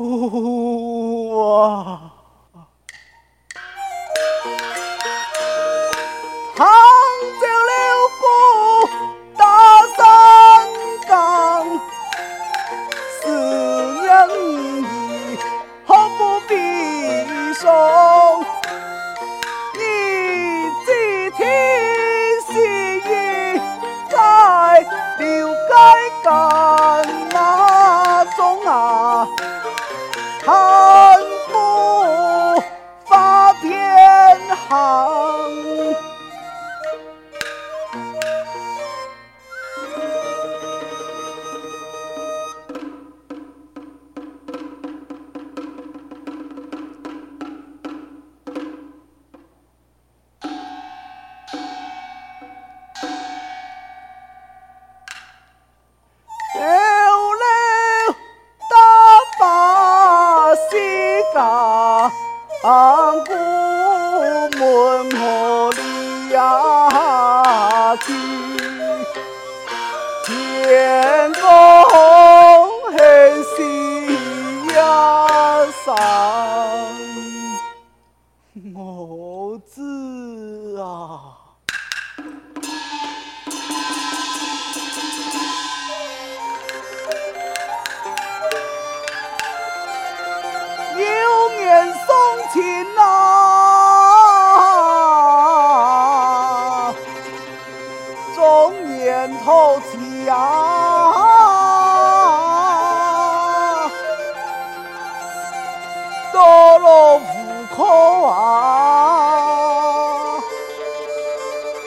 Ooh, oh.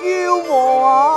妖魔啊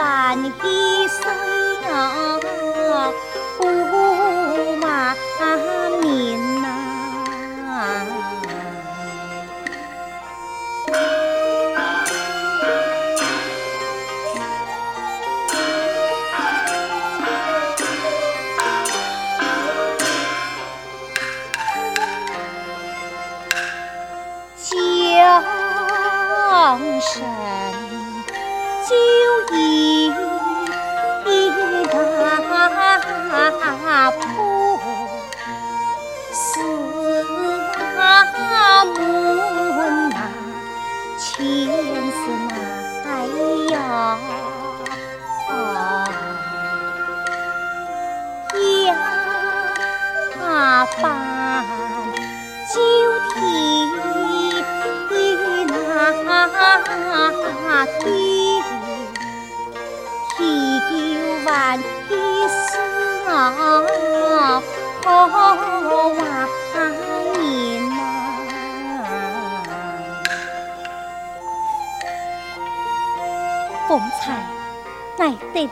方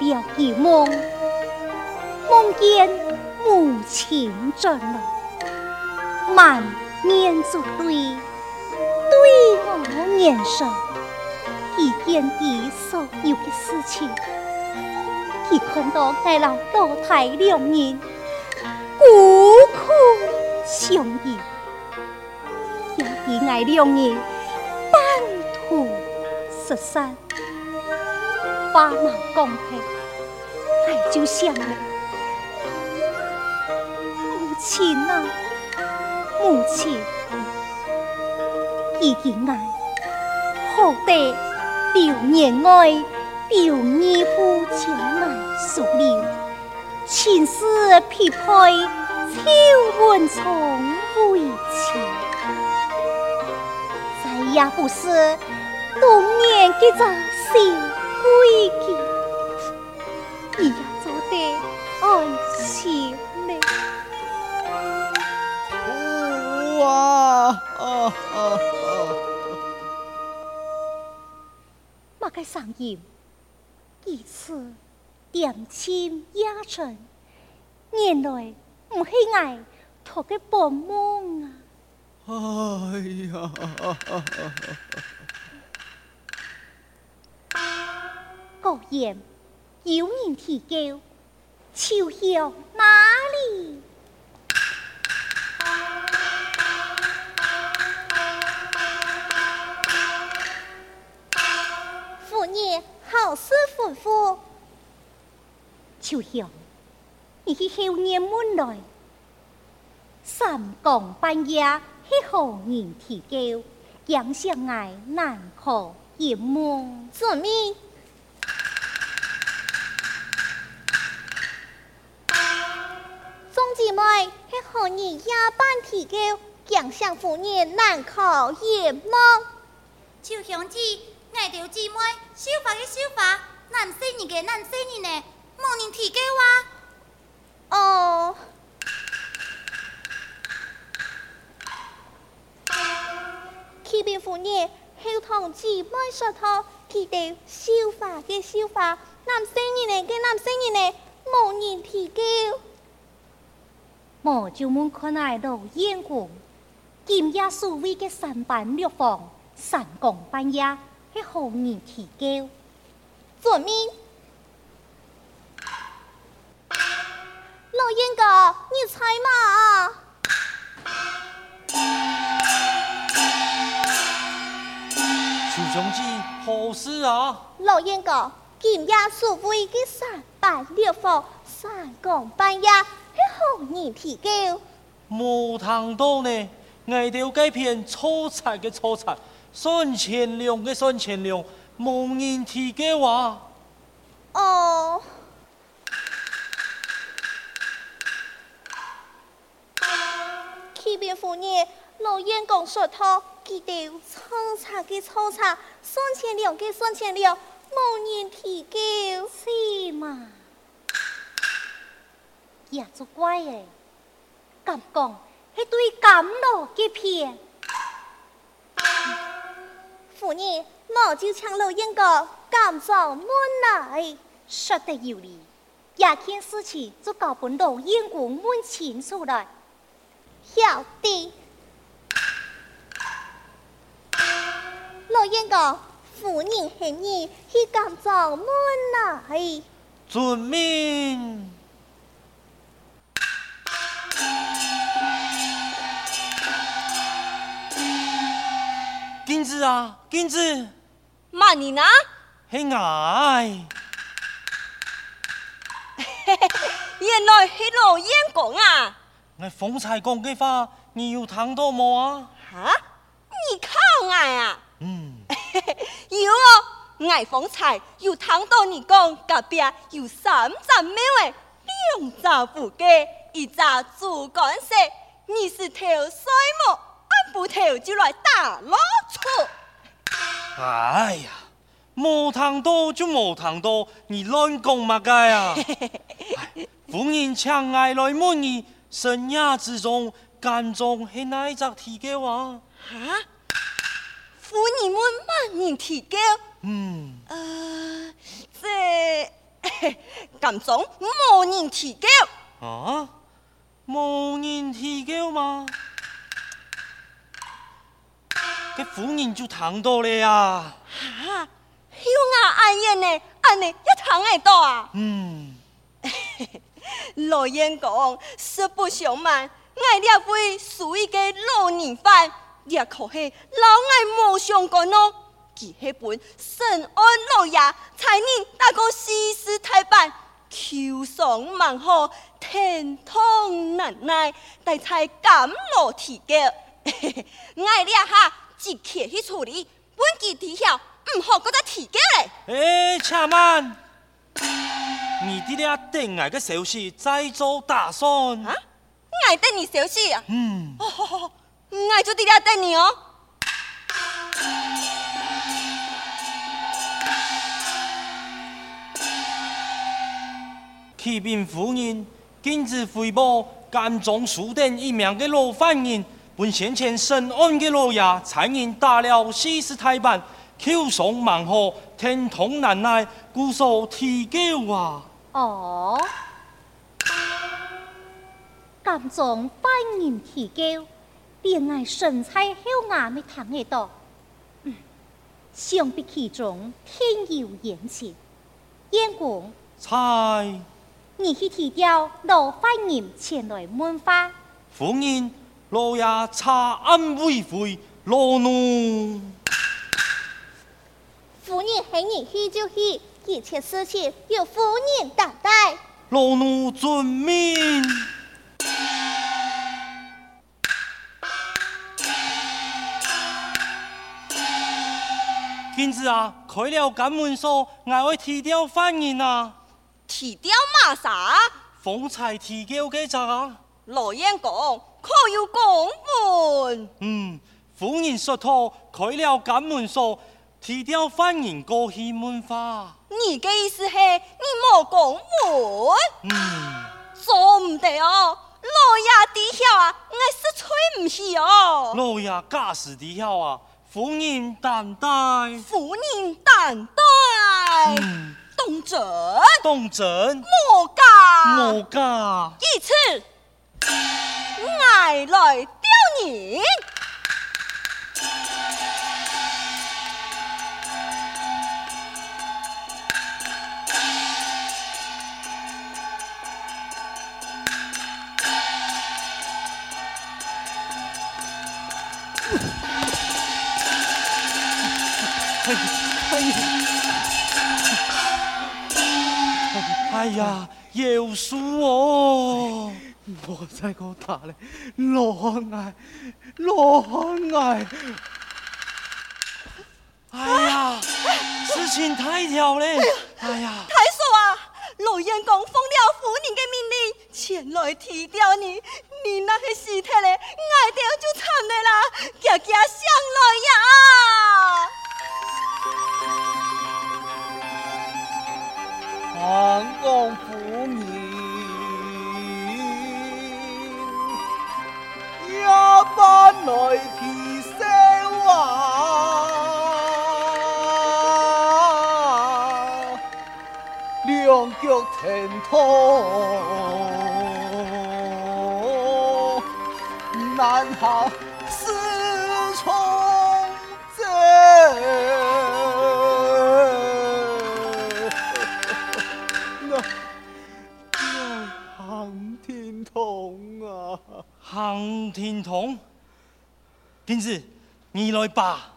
了一梦，梦见母亲进来，满面足对，对我言说，一件的所有的事情，一看到我老多太两人，孤苦相依，要以爱两人半途失散。爸妈讲起，爱就想了。母亲啊，母亲，已经爱，好得流年爱，流年夫将来数了，前世匹配，秋云重为情，再也不是当年的扎心。归去，你也做得安心嘞。哇啊啊！马该上演一次点情压唇，原来不是爱托个保姆啊！哎呀！果然有人提高，秋香哪里？父爷好事吩咐。秋香，你去后院门来，三更半夜去何人提高？杨相爱难可隐瞒。遵命。系何人夜半提高，强向妇女难考阎梦。秋香姊，爱着姊妹，修法的修法，难死你嘅难死你呢，冇人提高啊。哦。启禀妇女，后堂姊妹说他，提到修法嘅修法，难死你呢嘅难死你呢，冇人提高。我就门看来老眼光，今夜所谓的三班六房，三更半夜是何人提高？遵命。老燕哥，你猜嘛？邱将军，何事啊？老燕哥，今夜所谓的三板六房、三更半夜，是何人提高？无糖多呢，爱到这片错菜的错菜，算钱量的算钱量，无人提高啊！哦。起边妇女，老燕公说他记得错菜的错菜，算钱量的算钱量，无人提高，是吗？也足乖诶。敢讲，系对甘露嘅片。夫人，我就请老燕哥甘状满来，说得有理。这件事情就交本老燕公问清楚来。晓得。老燕哥，夫人恨你，去甘状满来。遵命。子啊，金子，骂你呢？嘿爱，原来是老燕公啊！我方才讲嘅话，你有听到冇啊？哈？你靠爱啊？嗯，有哦，我方才有听到你讲隔壁有三只猫诶，两只布鸡，一只竹竿色，你是头衰么？不头就来打老粗！哎呀，无糖多就无糖多，你乱讲嘛该啊？夫人请爱来问你，生涯之中甘状系哪一只提高啊？哈？夫人问乜人提高？嗯。呃，这甘状冇人提高。啊？无人提高吗？这夫人就躺到了呀！哈，有我爱言呢，安尼一听得到啊！嗯，老燕讲实不相瞒，我这位属于个老年犯，也可惜老爱无相干哦。佢系本深谙老爷，才能大过西施太白，秋霜猛火，天痛难耐，但才甘露提高。我俩哈。即刻去处理，本记底下唔好搁再提过嘞。哎，且慢，你啲俩等我个消息再做打算。啊？我等你消息啊？嗯。哦，好好好，我就啲俩等你哦。启禀夫人，今日回报甘总书店一名嘅老犯人。本先前审案的老爷，才因打了西施太白，秋霜猛火，天痛难耐，故所提告啊！哦，甘状犯人提告，恋爱身材好雅没谈得到，嗯，想必其中天有眼情。燕公，猜，你去提调老犯人前来问花。夫人。老爷查案未回，老奴。夫人喊你去就去，一切事情由夫人担待。老奴遵命。金子啊，开了监门锁，我会提掉犯人啊。提掉嘛啥？方才提掉给咋啊？老燕公。可有公文？嗯，夫人说他开了监门锁，提调犯人过去问话。你嘅意思是你冇公文？嗯，做唔得哦，老爷知晓啊，我是吹唔起哦。老爷假使知晓啊，夫人担待。夫人担待。嗯，当真？动真。莫假。莫假。一次。我来吊你，哎呀，又输哦。我再给我打嘞，罗汉爱，罗汉爱。哎呀，事情太巧嘞！哎呀，太叔啊，老燕公奉了夫人的命令前来提掉你，你那个尸体嘞，爱掉就惨了啦，家家上来呀！唐公夫人来提升啊，两脚疼痛，难行四重奏。行天痛啊！行天痛，平子，你来吧。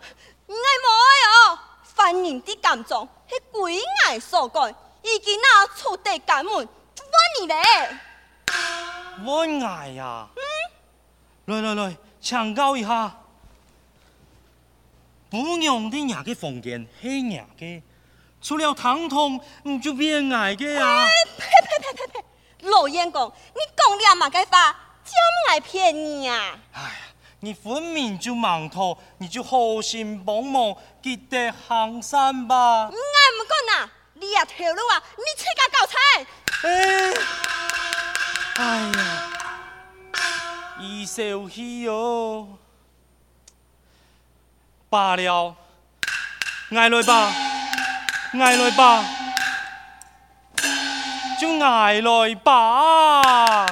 爱冇哦，犯人的感状是鬼爱所干，已经那出地干门，换你嘞。我爱呀。嗯。来来来，请教一下，不用的伢个房间是伢个，除了疼痛，唔就变爱个啊？呸呸呸呸呸！老燕公，你讲了嘛个话，真爱骗你啊！哎呀，你分明就盲头，你就好心帮忙，记得行善吧。我唔讲啦，你也条路啊，你自家搞菜。哎，哎呀，一手气哟，罢了，爱来吧，爱来吧，就爱来吧。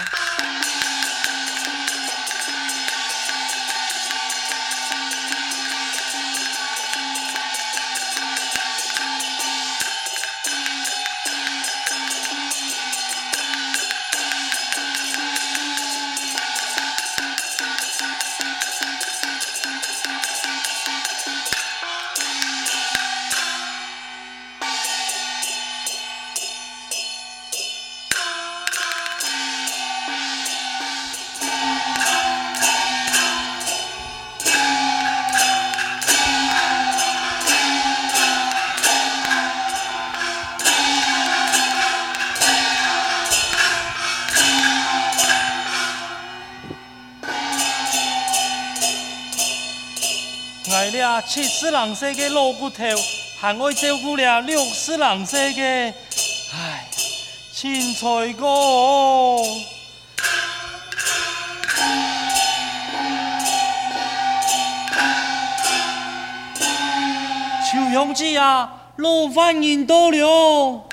七十郎岁的老骨头，还爱照顾了六十郎岁的，哎，青菜哥。邱兄弟啊，老饭人到了。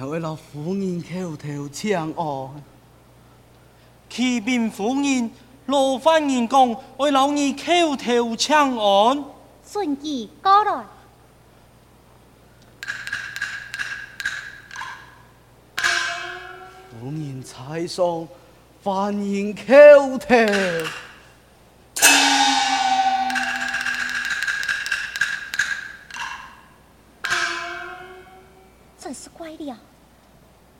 我为了夫人叩头请安。启禀夫人，罗饭人讲为老儿叩头请安。顺其过来。夫人在上，饭人口头。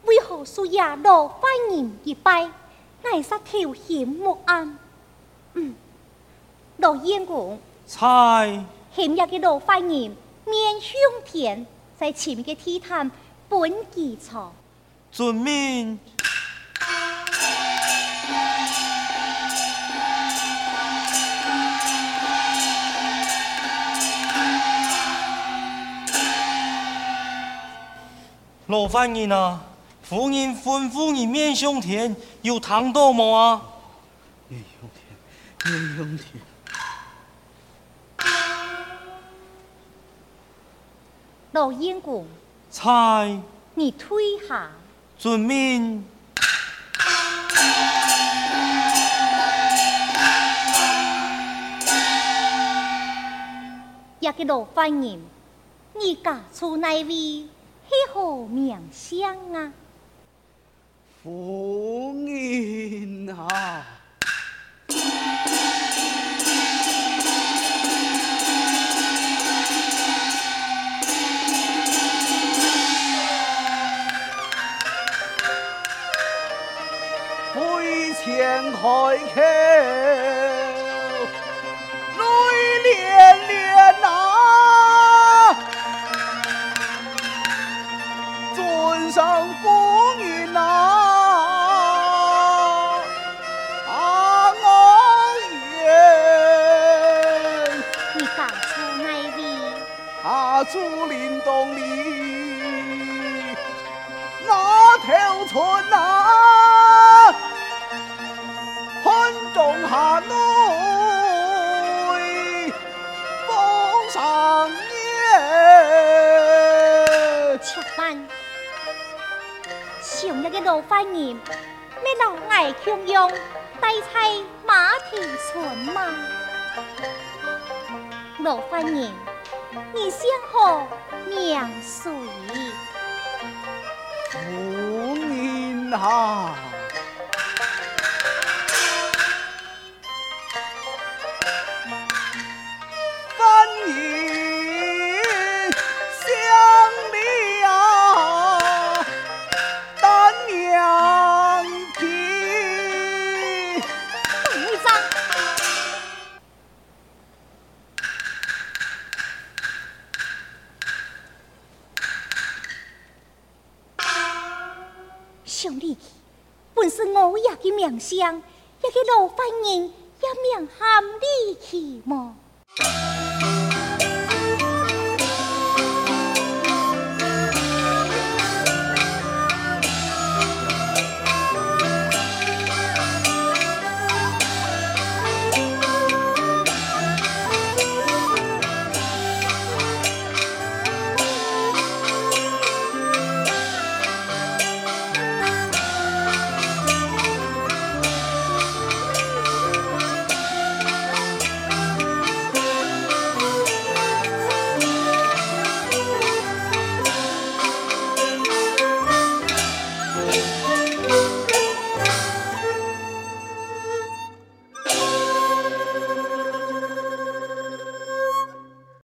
为何输呀罗饭人一拜，乃是头嫌莫安？嗯，罗燕公，菜。今日嘅罗饭人面向天，在前面嘅地毯本记错。遵命。罗饭人啊，夫人吩咐你面向甜，有糖豆吗啊？面相甜，面相甜。老烟馆。猜。你推下。遵命。一个老夫人，你嫁出哪位，还好名声啊？封印啊。回前开口泪涟涟啊。尊上风云啊。竹林洞里那条村啊，恨中下女奉上言。且慢，上一个罗番人，咩老爱强用带菜马蹄村吗？罗番人。你先何名谁？夫人啊！